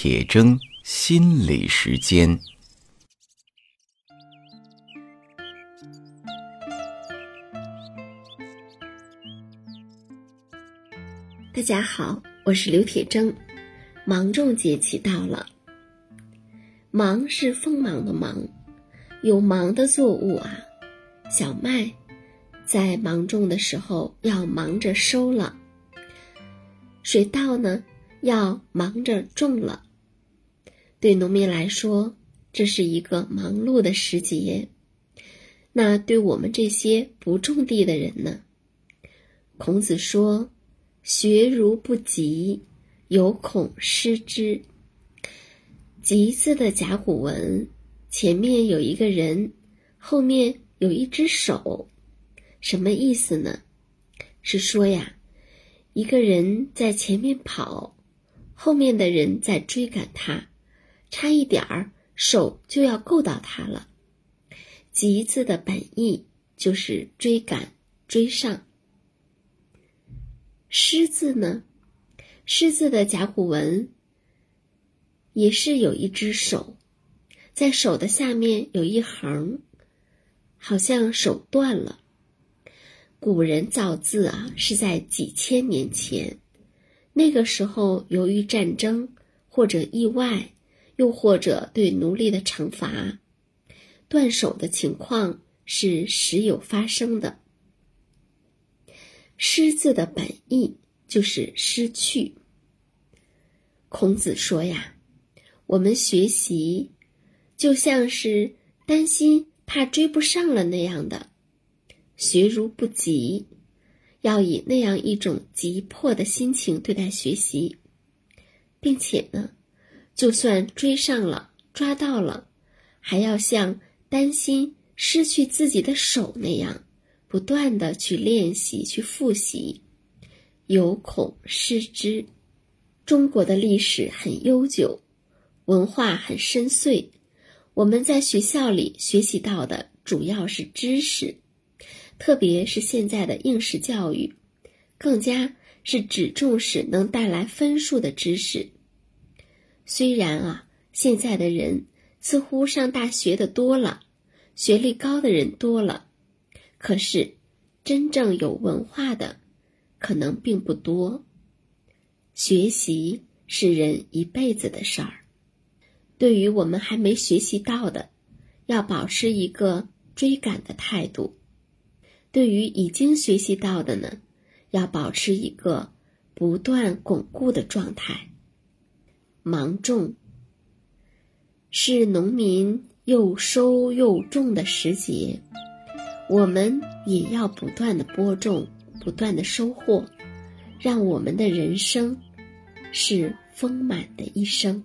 铁铮心理时间。大家好，我是刘铁铮。芒种节气到了，芒是锋芒的芒，有芒的作物啊，小麦在芒种的时候要忙着收了。水稻呢，要忙着种了。对农民来说，这是一个忙碌的时节。那对我们这些不种地的人呢？孔子说：“学如不及，犹恐失之。”“及”字的甲骨文前面有一个人，后面有一只手，什么意思呢？是说呀。一个人在前面跑，后面的人在追赶他，差一点儿手就要够到他了。急字的本意就是追赶、追上。狮字呢？狮字的甲骨文也是有一只手，在手的下面有一横，好像手断了。古人造字啊，是在几千年前。那个时候，由于战争或者意外，又或者对奴隶的惩罚，断手的情况是时有发生的。失字的本意就是失去。孔子说呀：“我们学习，就像是担心怕追不上了那样的。”学如不及，要以那样一种急迫的心情对待学习，并且呢，就算追上了、抓到了，还要像担心失去自己的手那样，不断的去练习、去复习，有恐失之。中国的历史很悠久，文化很深邃，我们在学校里学习到的主要是知识。特别是现在的应试教育，更加是只重视能带来分数的知识。虽然啊，现在的人似乎上大学的多了，学历高的人多了，可是真正有文化的可能并不多。学习是人一辈子的事儿。对于我们还没学习到的，要保持一个追赶的态度。对于已经学习到的呢，要保持一个不断巩固的状态。芒种是农民又收又种的时节，我们也要不断的播种，不断的收获，让我们的人生是丰满的一生。